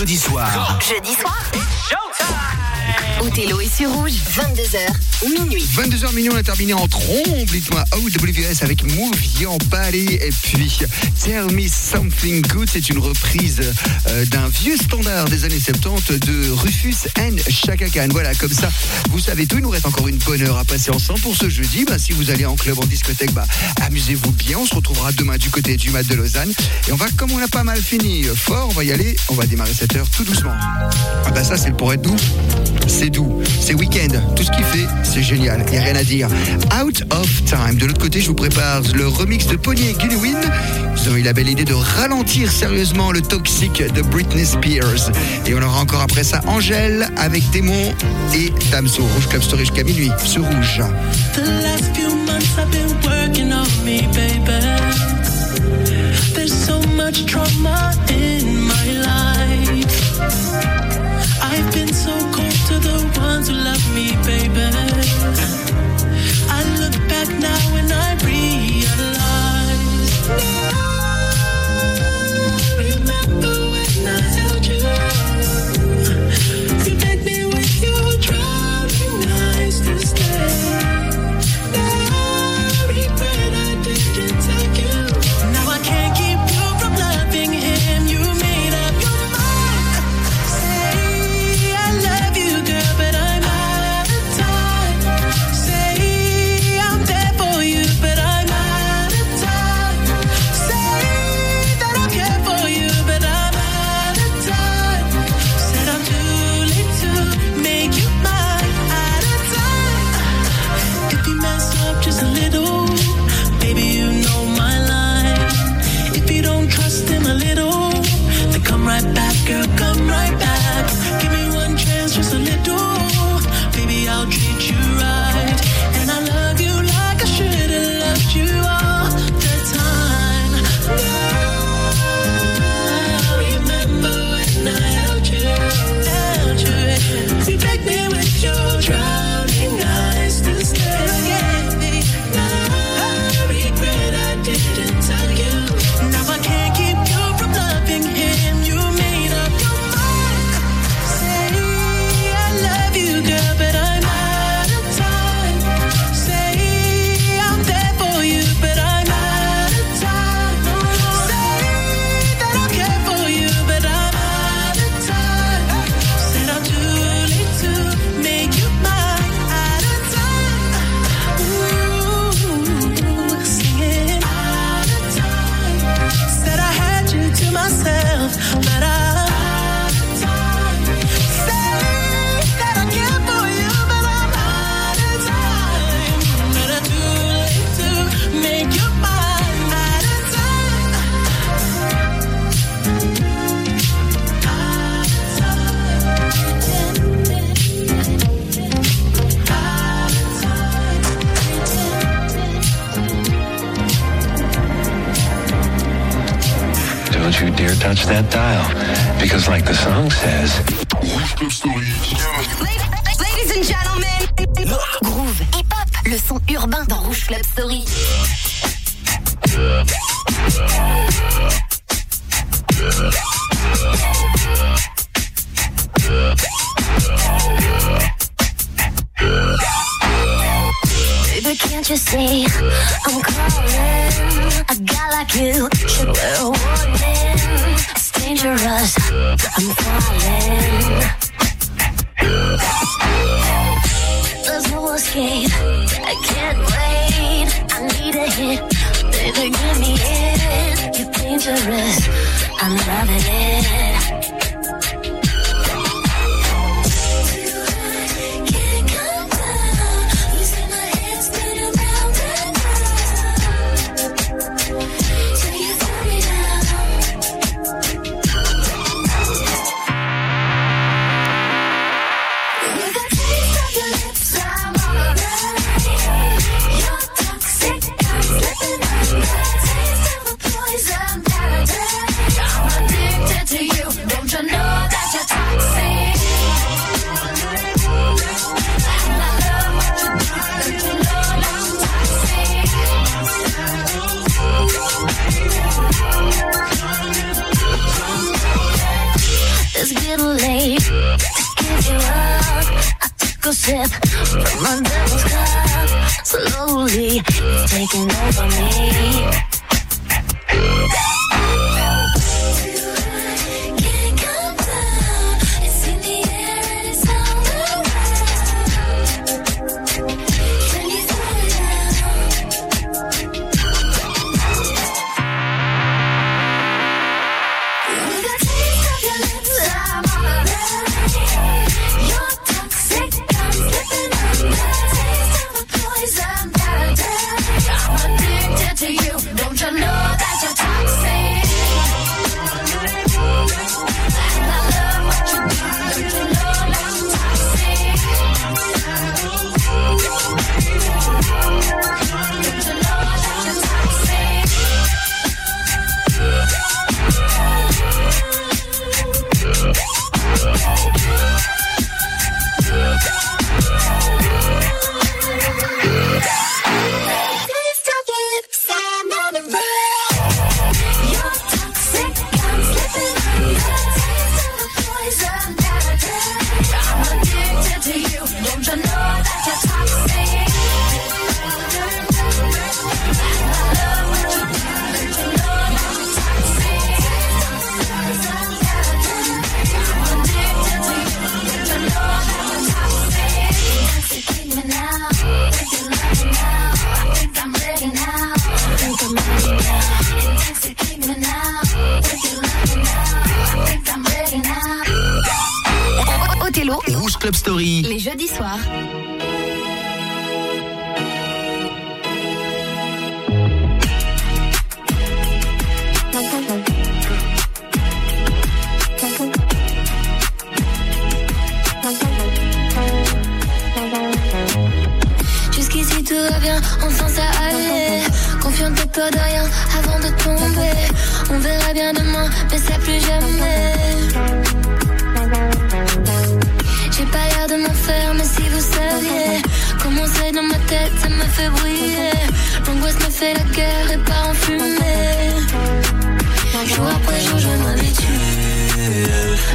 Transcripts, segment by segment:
jeudi soir. Jeudi soir Othello est sur rouge, 22h, minuit. 22h minuit, on a terminé en trombe, dites-moi OWS avec Move Your Body et puis Tell Me Something Good, c'est une reprise euh, d'un vieux standard des années 70 de Rufus and Chaka Khan. Voilà, comme ça, vous savez tout, il nous reste encore une bonne heure à passer ensemble pour ce jeudi. Bah, si vous allez en club, en discothèque, bah, amusez-vous bien, on se retrouvera demain du côté du mat de Lausanne et on va, comme on a pas mal fini fort, on va y aller, on va démarrer cette heure tout doucement. Ah bah ça, c'est pour être doux, c'est c'est week-end, tout ce qu'il fait, c'est génial, il n'y a rien à dire. Out of Time, de l'autre côté, je vous prépare le remix de Pony et Gullywin. Ils ont eu la belle idée de ralentir sérieusement le toxique de Britney Spears. Et on aura encore après ça Angèle avec Démon et Damso. Rouge Club Story jusqu'à minuit sur Rouge. Trauma in my life. I've been baby. Club Story. Baby, can't you see I'm calling? A guy like you should a warning. It's dangerous. I'm falling.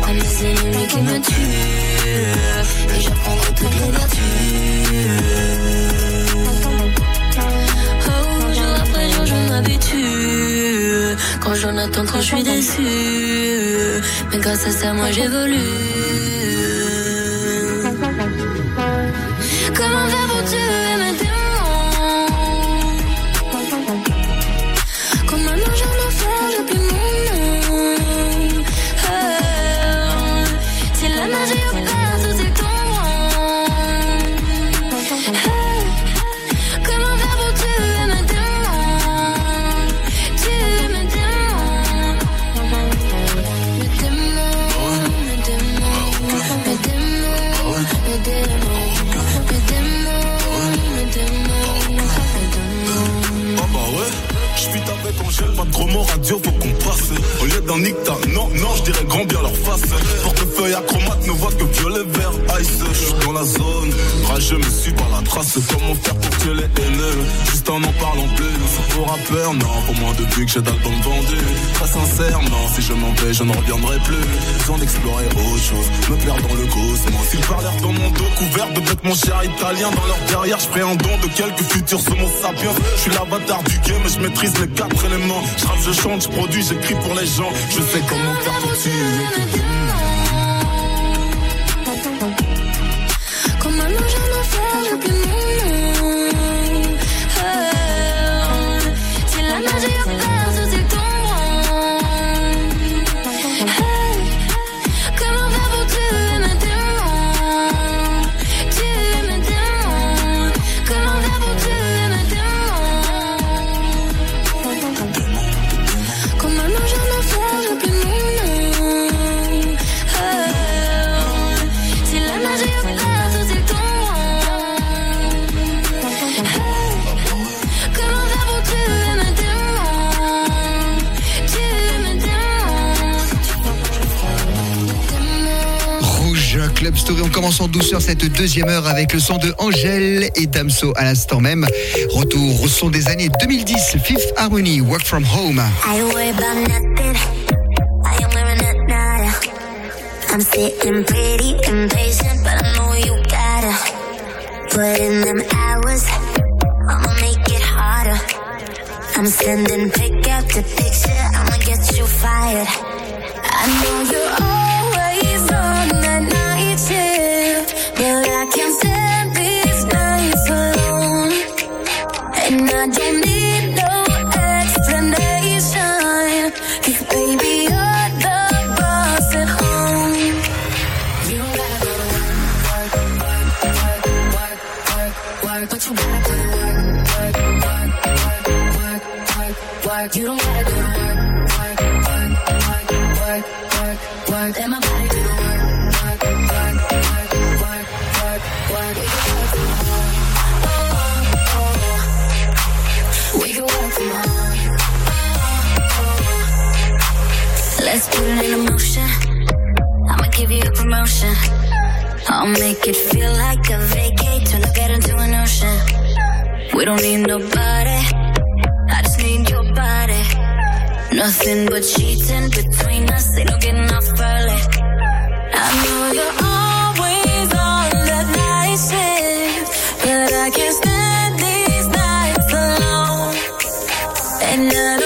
à mes ennemis qui me tuent. Et j'apprendrai toutes les vertus. Oh, jour après jour, je m'habitue. Quand j'en attends, quand je suis déçu. Mais grâce à ça, moi j'évolue. Comment nique ta. Non, non, je dirais grandir leur face. Portefeuille acromate ne voit que violence je suis dans la zone. Rageux me suis par la trace, comment faire pour que les haineux Juste en en parlant plus, c'est pour rappeur, non. Pour moi, depuis que j'ai d'album vendu, très sincère, non. Si je m'en vais, je ne reviendrai plus. Sans d'explorer autre chose, me perdre dans le cosmos. Ils parlèrent dans mon dos couvert de bêtes, mon cher italien. Dans leur derrière, je don de quelques futurs homo sapiens. Je suis l'avatar du game, je maîtrise les quatre éléments. Je je chante, je produis, j'écris pour les gens. Je sais comment faire pour tuer. sur cette deuxième heure avec le son de Angèle et Damso à l'instant même. Retour au son des années 2010, Fifth Harmony, Work From Home. I'll make it feel like a vacate till I get into an ocean. We don't need nobody. I just need your body. Nothing but cheating between us. Ain't no getting off early. I know you're always on that night shift, but I can't stand these nights alone. And I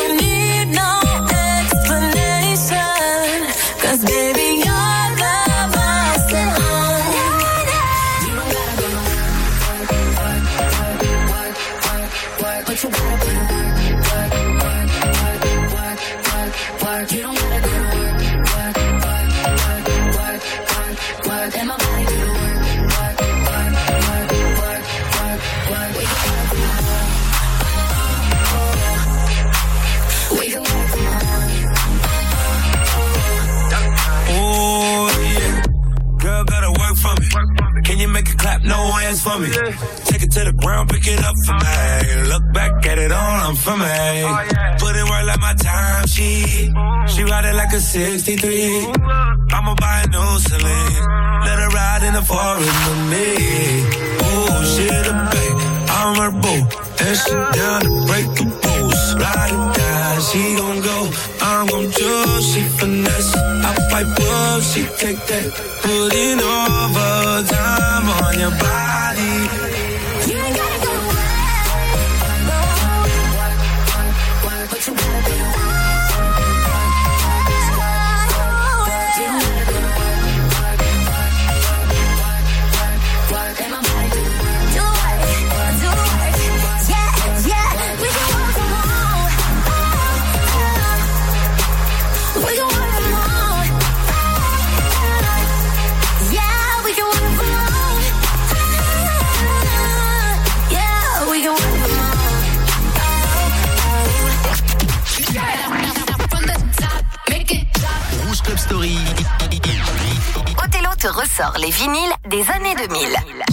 it to the ground, pick it up for me. Look back at it all, I'm for me. Put in work like my time, she she ride it like a 63. I'ma buy a new Celine. Let her ride in the forest with me. Oh, she the babe, I'm her boo. And she down to break the rules. Ride or die, she gon' go. I'm gon' choose, she finesse. I fight bulls, she take that. Putting overtime on your body. Ressort les vinyles des années 2000.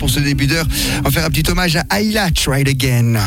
pour ce début d'heure. On va faire un petit hommage à Ayla Try It Again.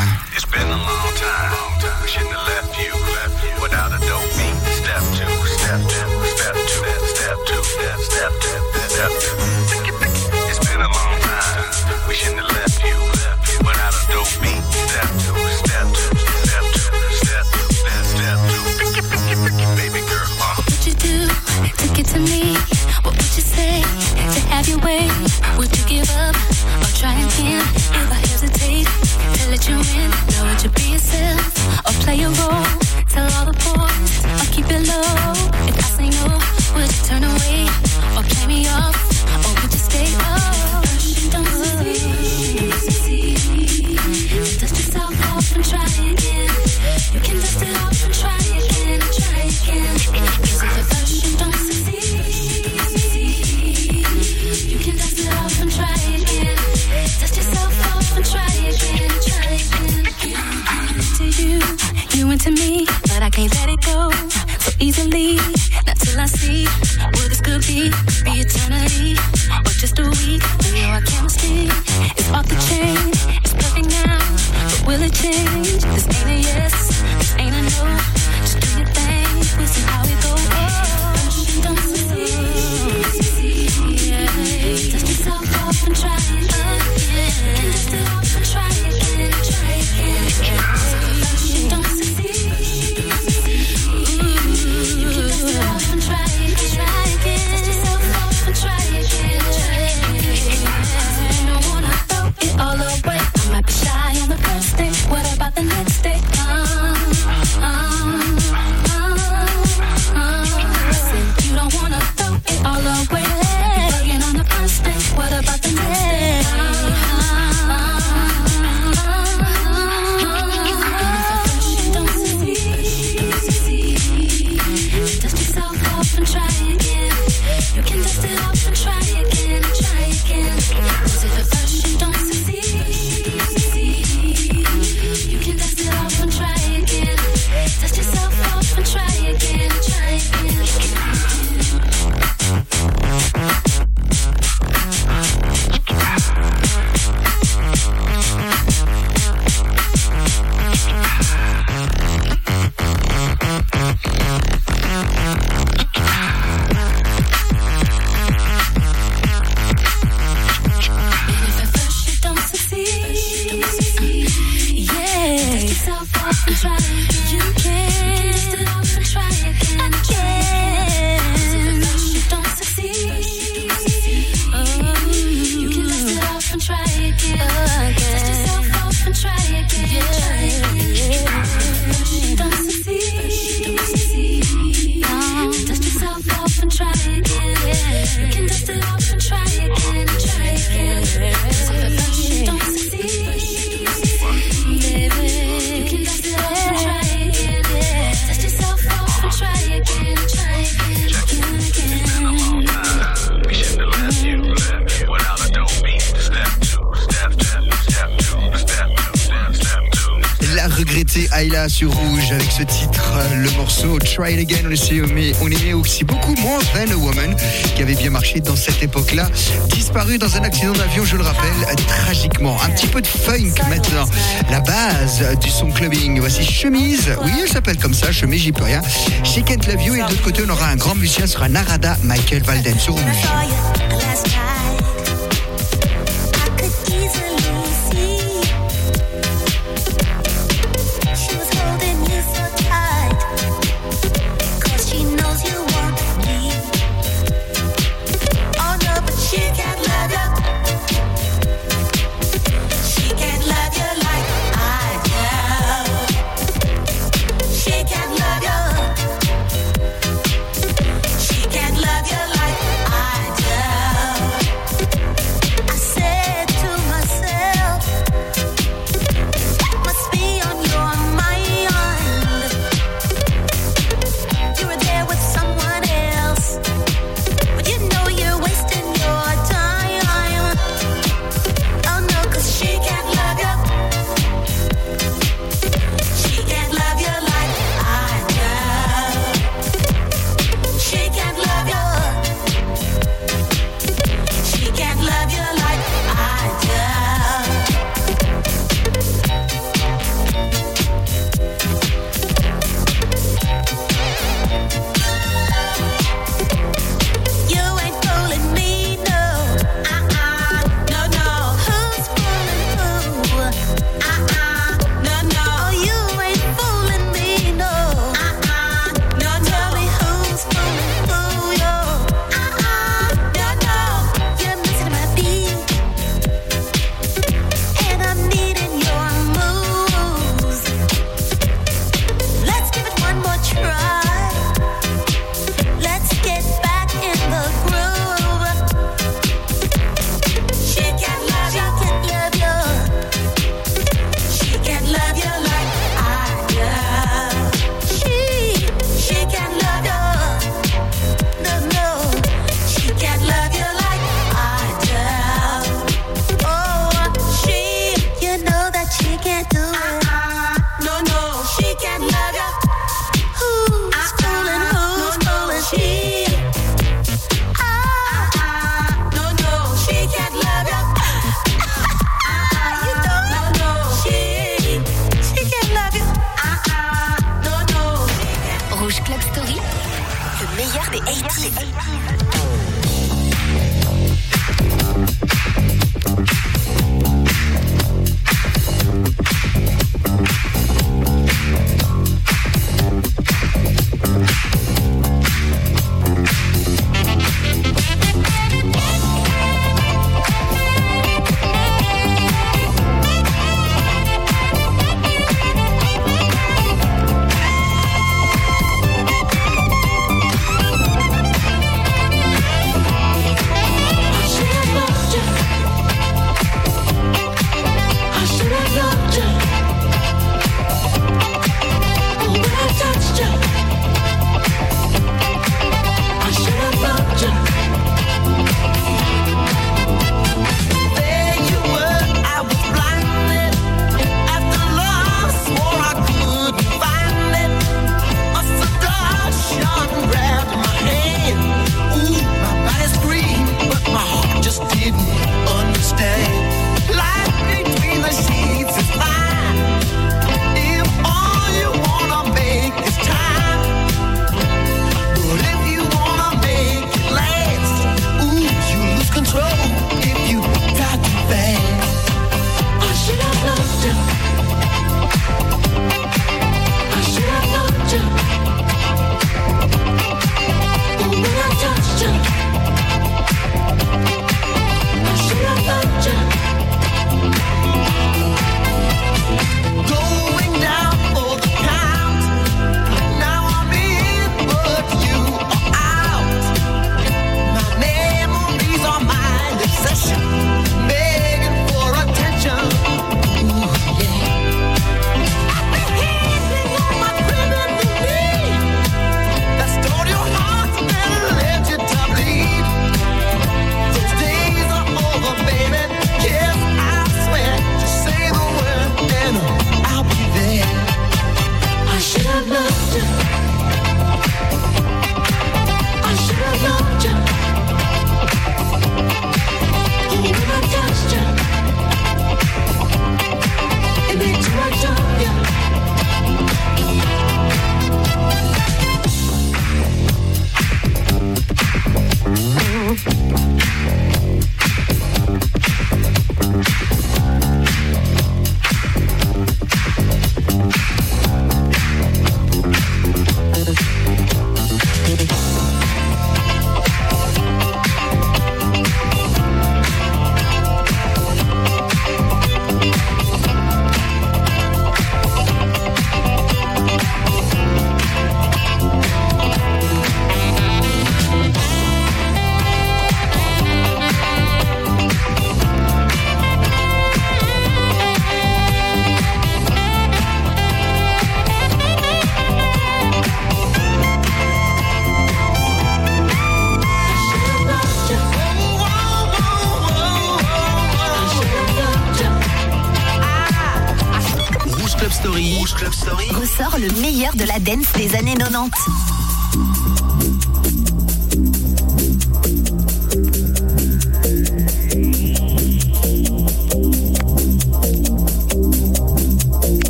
Rouge avec ce titre, le morceau Try It Again. On, essaie, mais on aimait aussi beaucoup moins Than a Woman qui avait bien marché dans cette époque-là. Disparu dans un accident d'avion, je le rappelle, tragiquement. Un petit peu de funk maintenant. La base du son clubbing. Voici Chemise. Oui, elle s'appelle comme ça, Chemise, j'y peux rien. Chez Kent Lavio et de l'autre côté, on aura un grand musicien, sera Narada Michael Valden sur Rouge.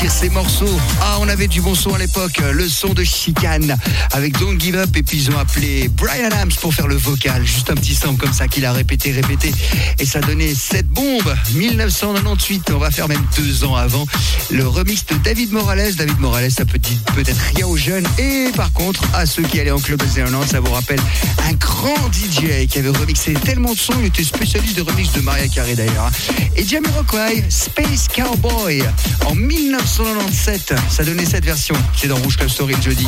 Ressortir ces morceaux. Avait du bon son à l'époque, le son de Chicane avec Don't Give Up. Et puis ils ont appelé Brian Adams pour faire le vocal, juste un petit sample comme ça qu'il a répété, répété. Et ça donnait cette bombe. 1998, on va faire même deux ans avant, le remix de David Morales. David Morales, ça peut dire peut-être rien aux jeunes. Et par contre à ceux qui allaient en club à Zéland, ça vous rappelle un grand DJ qui avait remixé tellement de sons, il était spécialiste de remix de Maria Carey d'ailleurs. hein. Et Jamiroquai, Space Cowboy en 1997, ça donnait cette version. C'est dans Rouge Club Story le jeudi.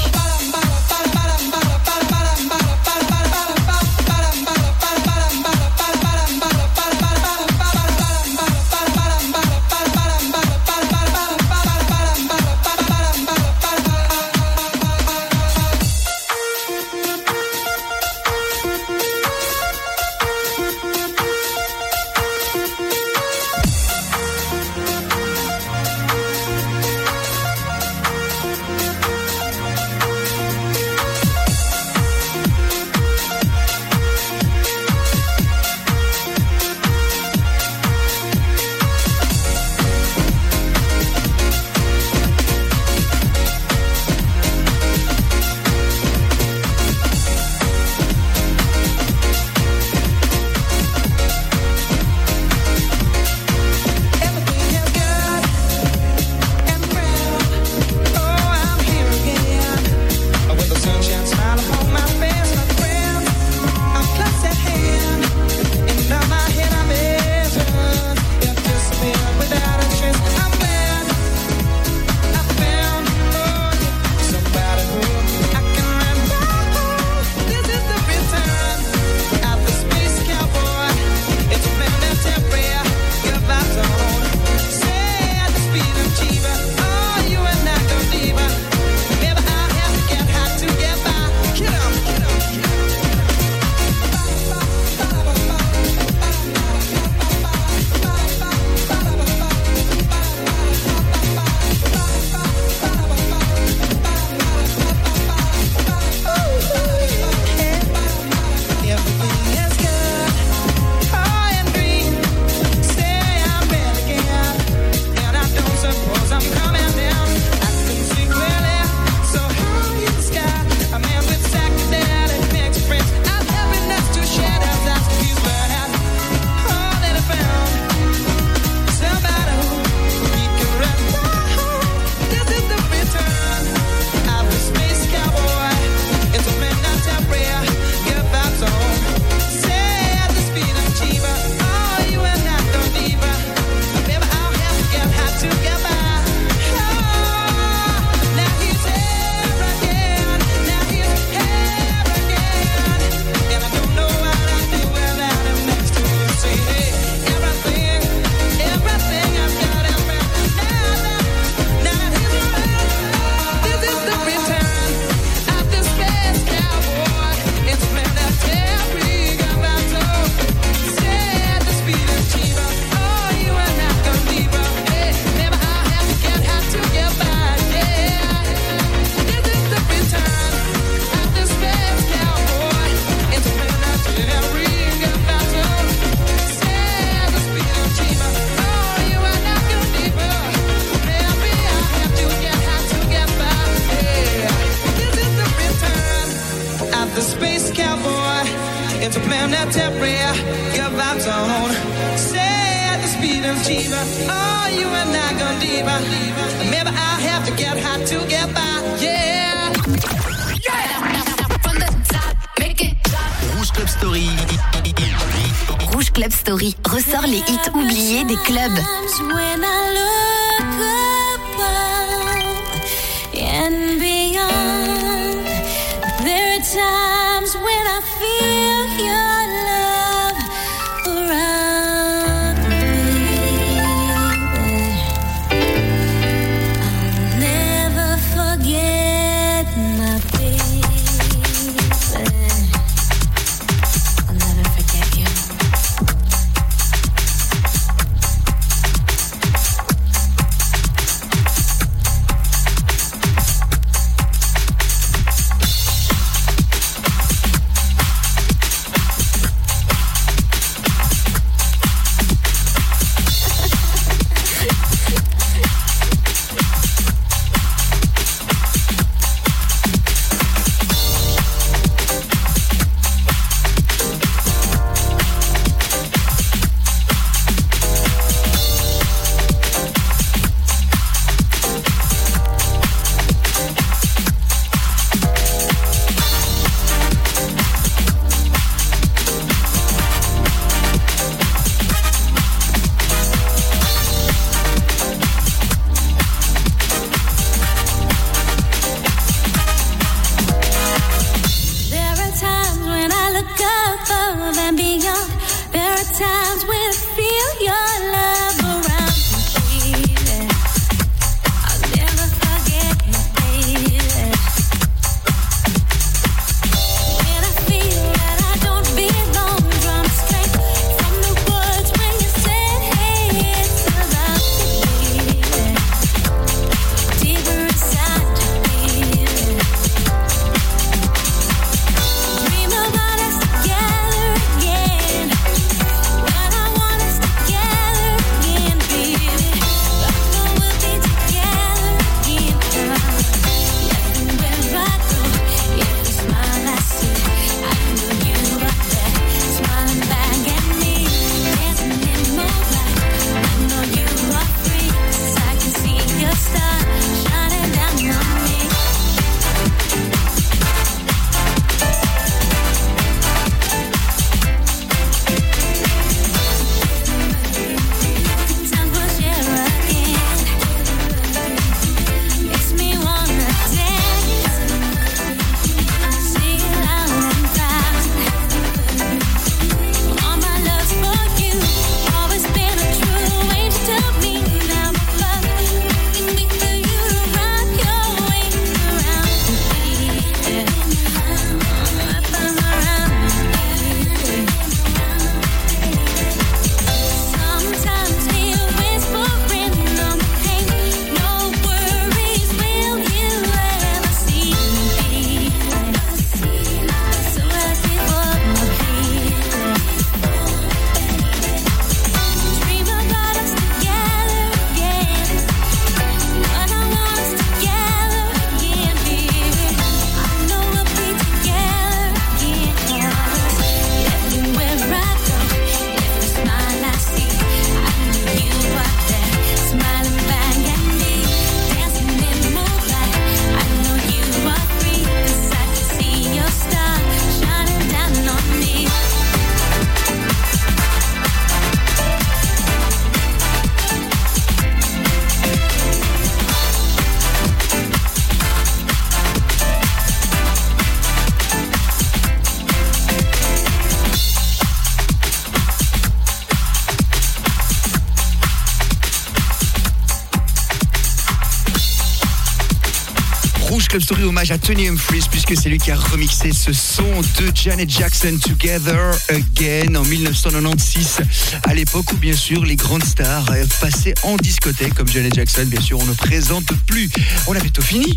Club Story, hommage à Tony Humphries, puisque c'est lui qui a remixé ce son de Janet Jackson Together Again en 1996, à l'époque où bien sûr les grandes stars passaient en discothèque, comme Janet Jackson, bien sûr, on ne présente plus. On a bientôt fini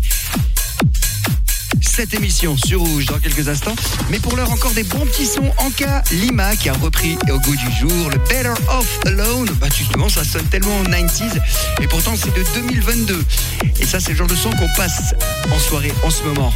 cette émission sur Rouge dans quelques instants. Mais pour l'heure, encore des bons petits sons. Anka Lima qui a repris au goût du jour le Better Off Alone. Bah, justement, ça sonne tellement en 90s et pourtant c'est de 2022. Et ça, c'est le genre de son qu'on passe en soirée en ce moment.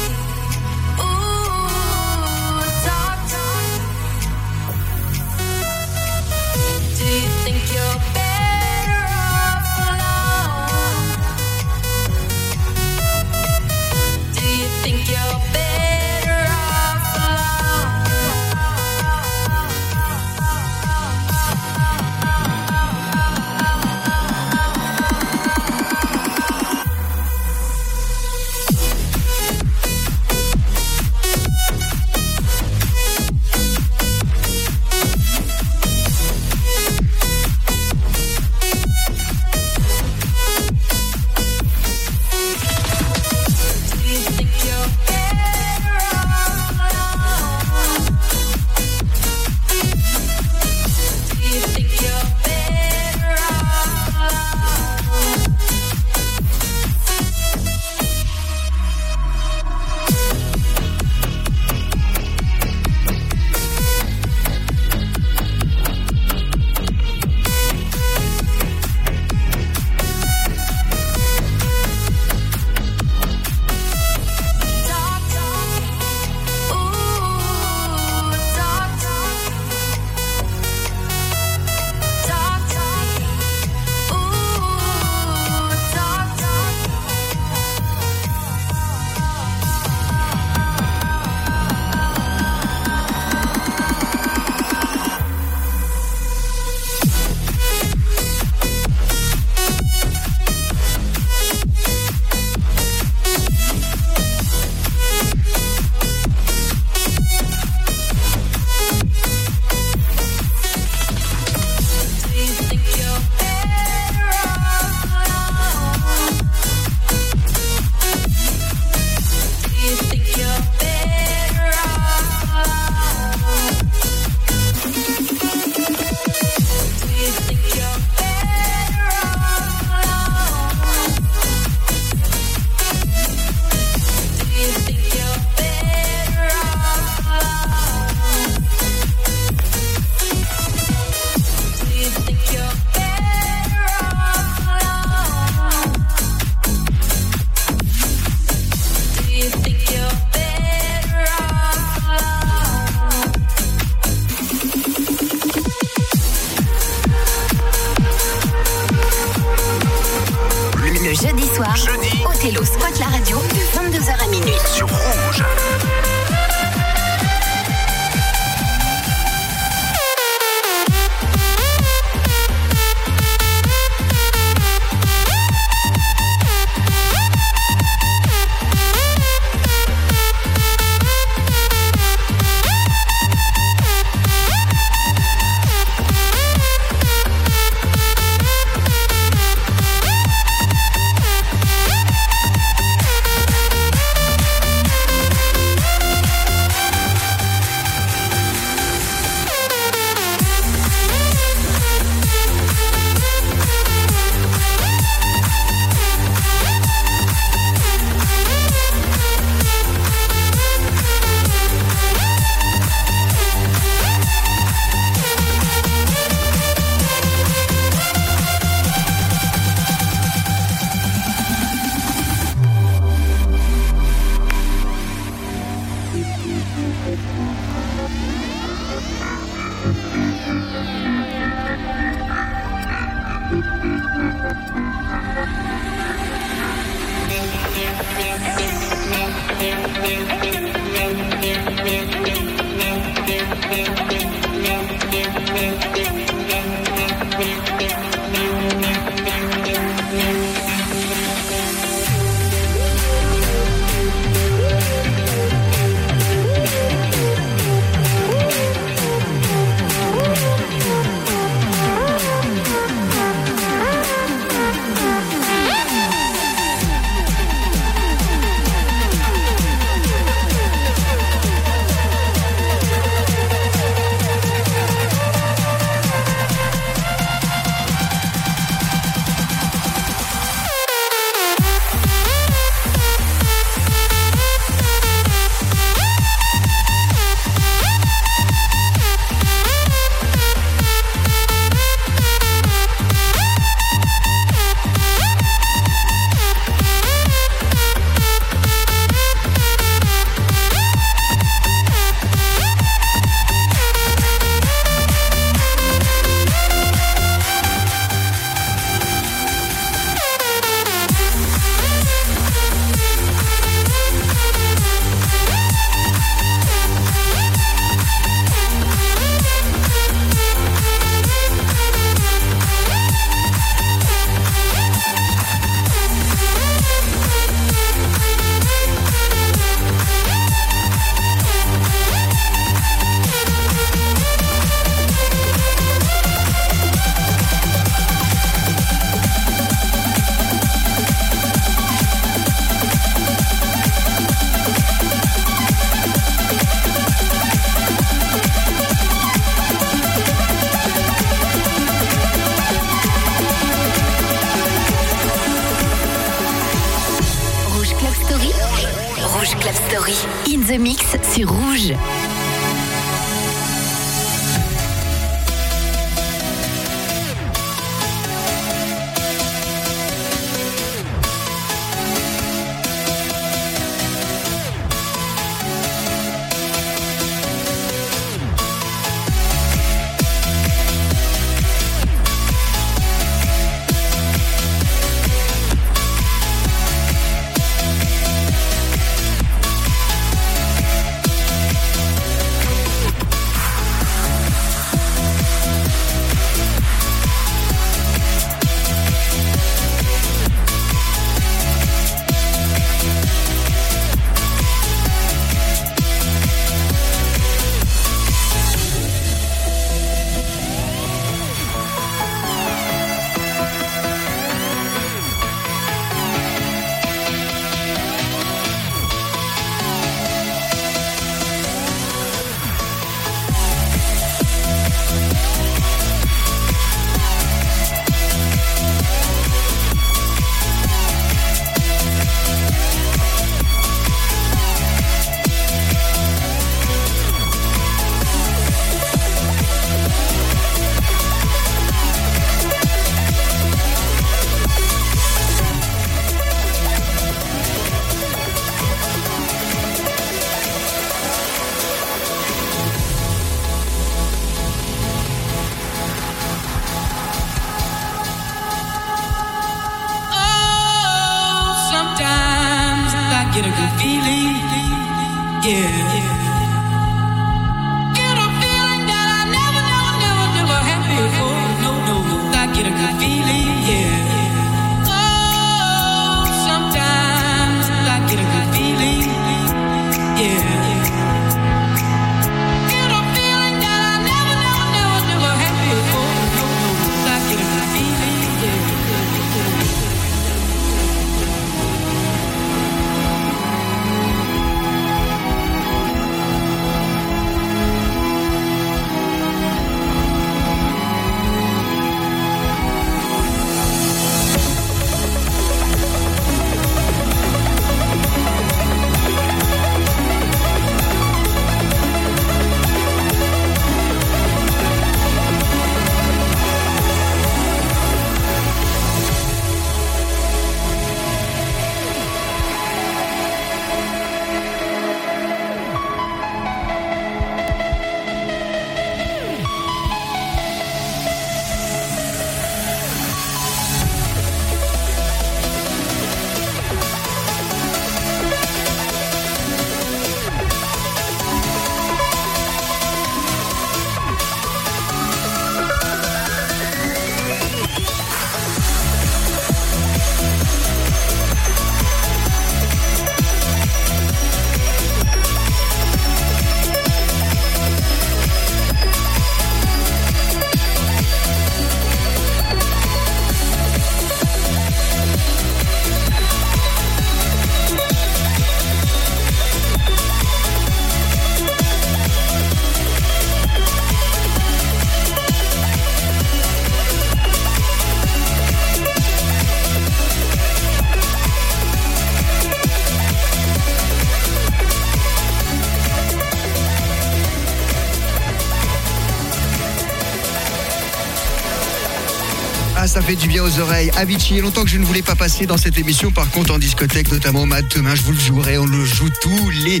Du bien aux oreilles. Avicii, longtemps que je ne voulais pas passer dans cette émission. Par contre, en discothèque, notamment au Mat, demain, je vous le jouerai. On le joue tous les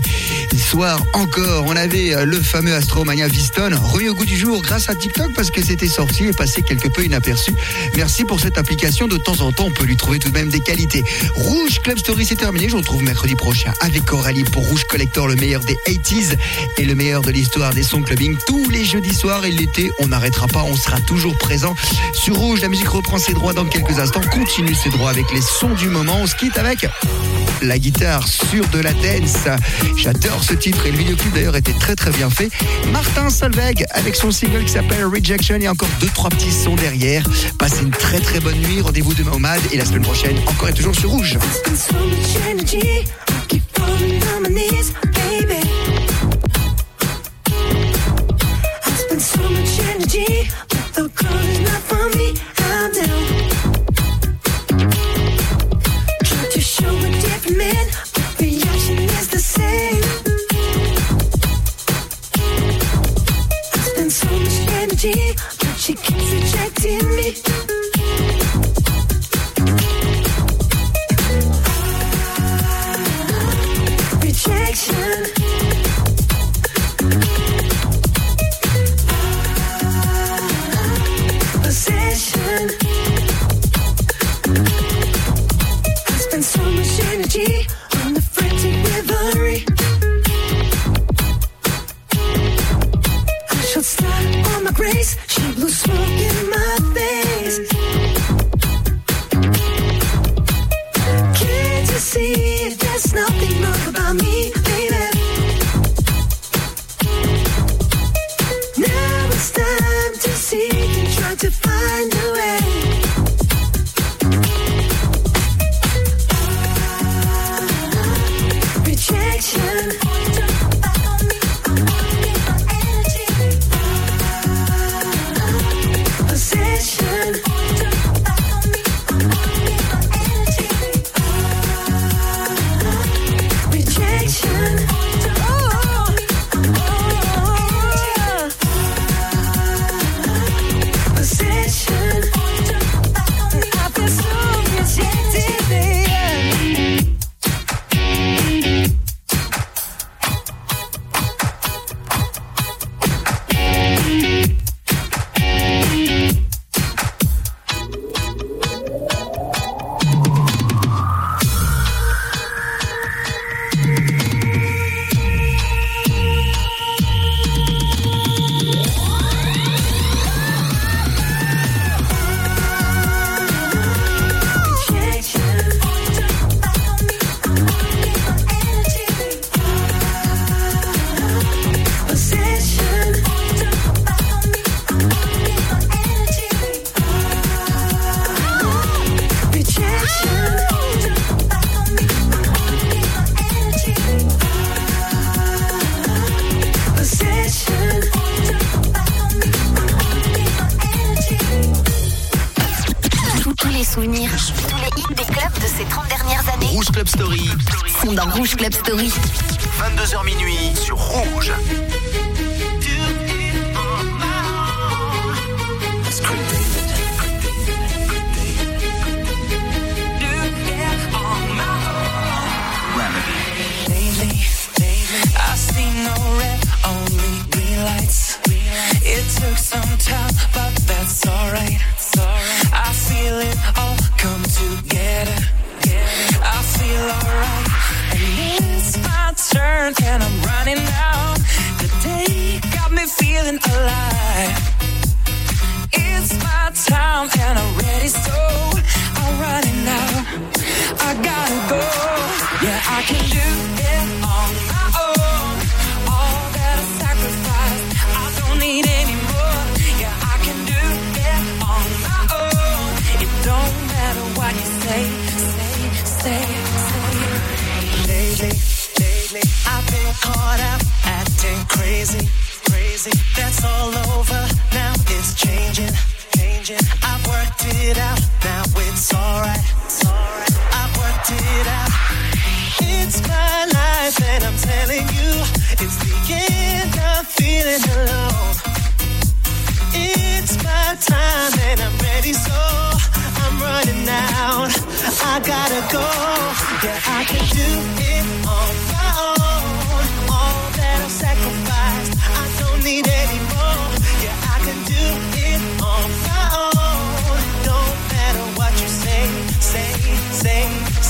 soirs encore. On avait euh, le fameux Astromania Viston remis au goût du jour grâce à TikTok parce que c'était sorti et passé quelque peu inaperçu. Merci pour cette application. De temps en temps, on peut lui trouver tout de même des qualités. Rouge Club Story, c'est terminé. Je vous retrouve mercredi prochain avec Coralie pour Rouge Collector, le meilleur des 80s et le meilleur de l'histoire des sons clubbing. Tous les jeudis soirs et l'été, on n'arrêtera pas. On sera toujours présent sur Rouge. La musique reprend ses droits dans quelques instants. Continue ses droits avec les sons du moment. On se quitte avec la guitare sur de la dance. J'adore ce titre et le vidéoclip d'ailleurs était très très bien fait. Martin Solveig avec son single qui s'appelle Rejection et encore deux trois petits sons derrière. Passez une très très bonne nuit. Rendez-vous demain au et la semaine prochaine encore et toujours sur Rouge. lately, lately I've been caught out acting crazy, crazy. That's all over now. It's changing, changing. I've worked it out now. It's alright, it's alright. I've worked it out. It's my life, and I'm telling you, it's the end. of feeling alone. It's my time, and I'm ready, so I'm running out. I gotta go. Yeah, I can do.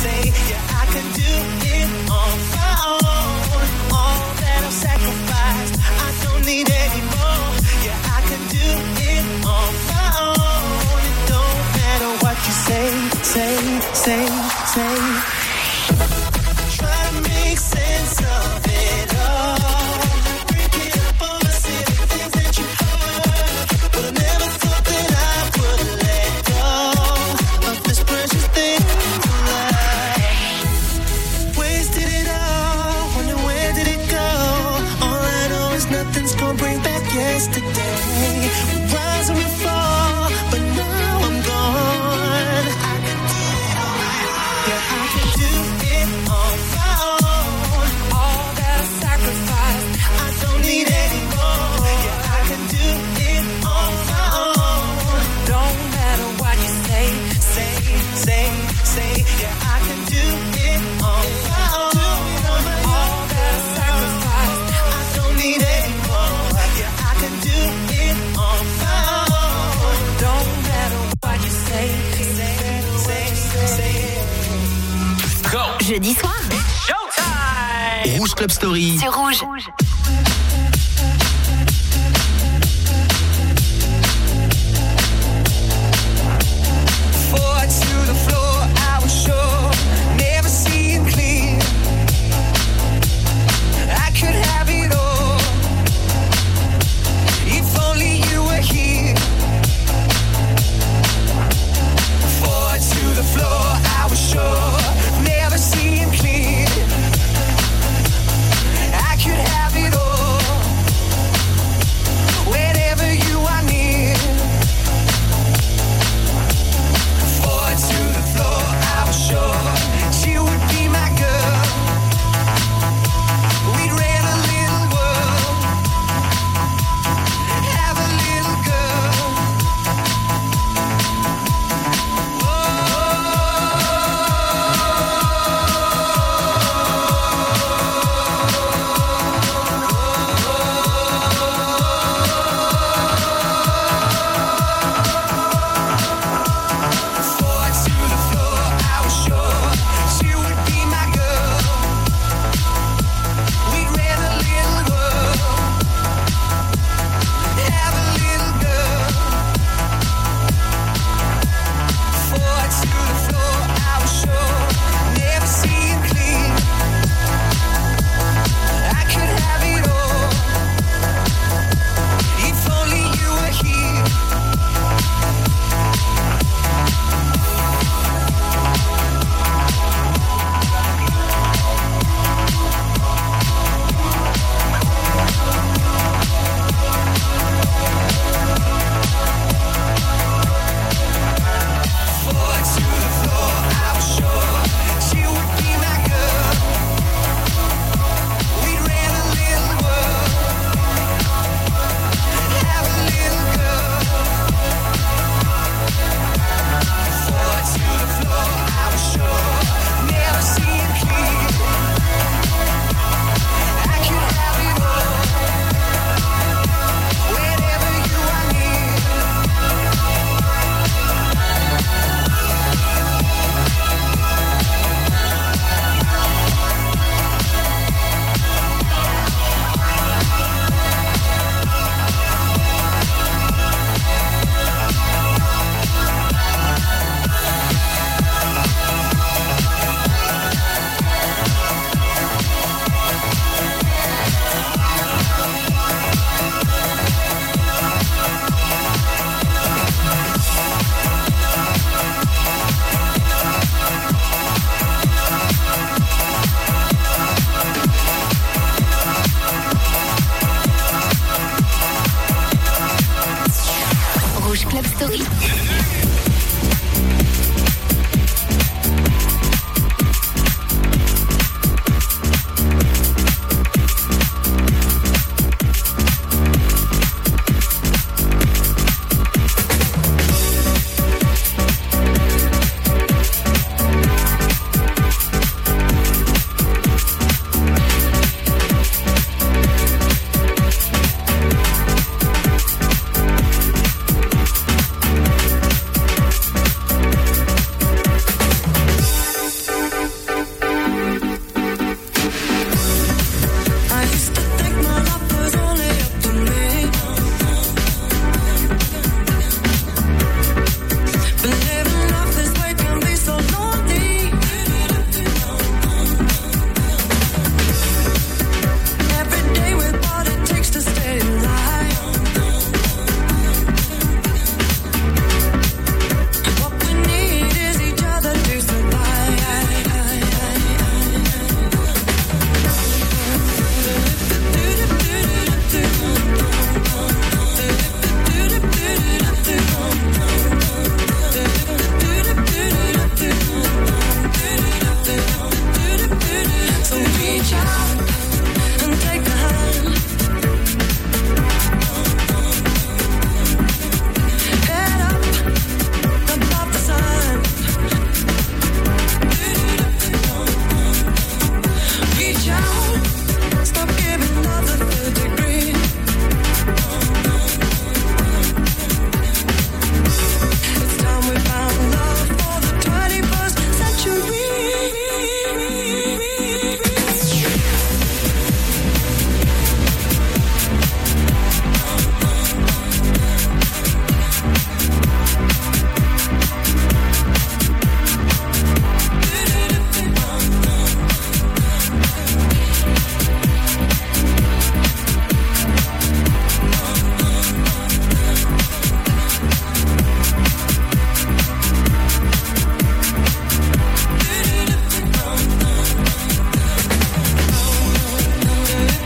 say, yeah, I can do it on my own. All that I've sacrificed, I don't need anymore. Yeah, I can do it on my own. It don't matter what you say, say, say, say. C'est rouge.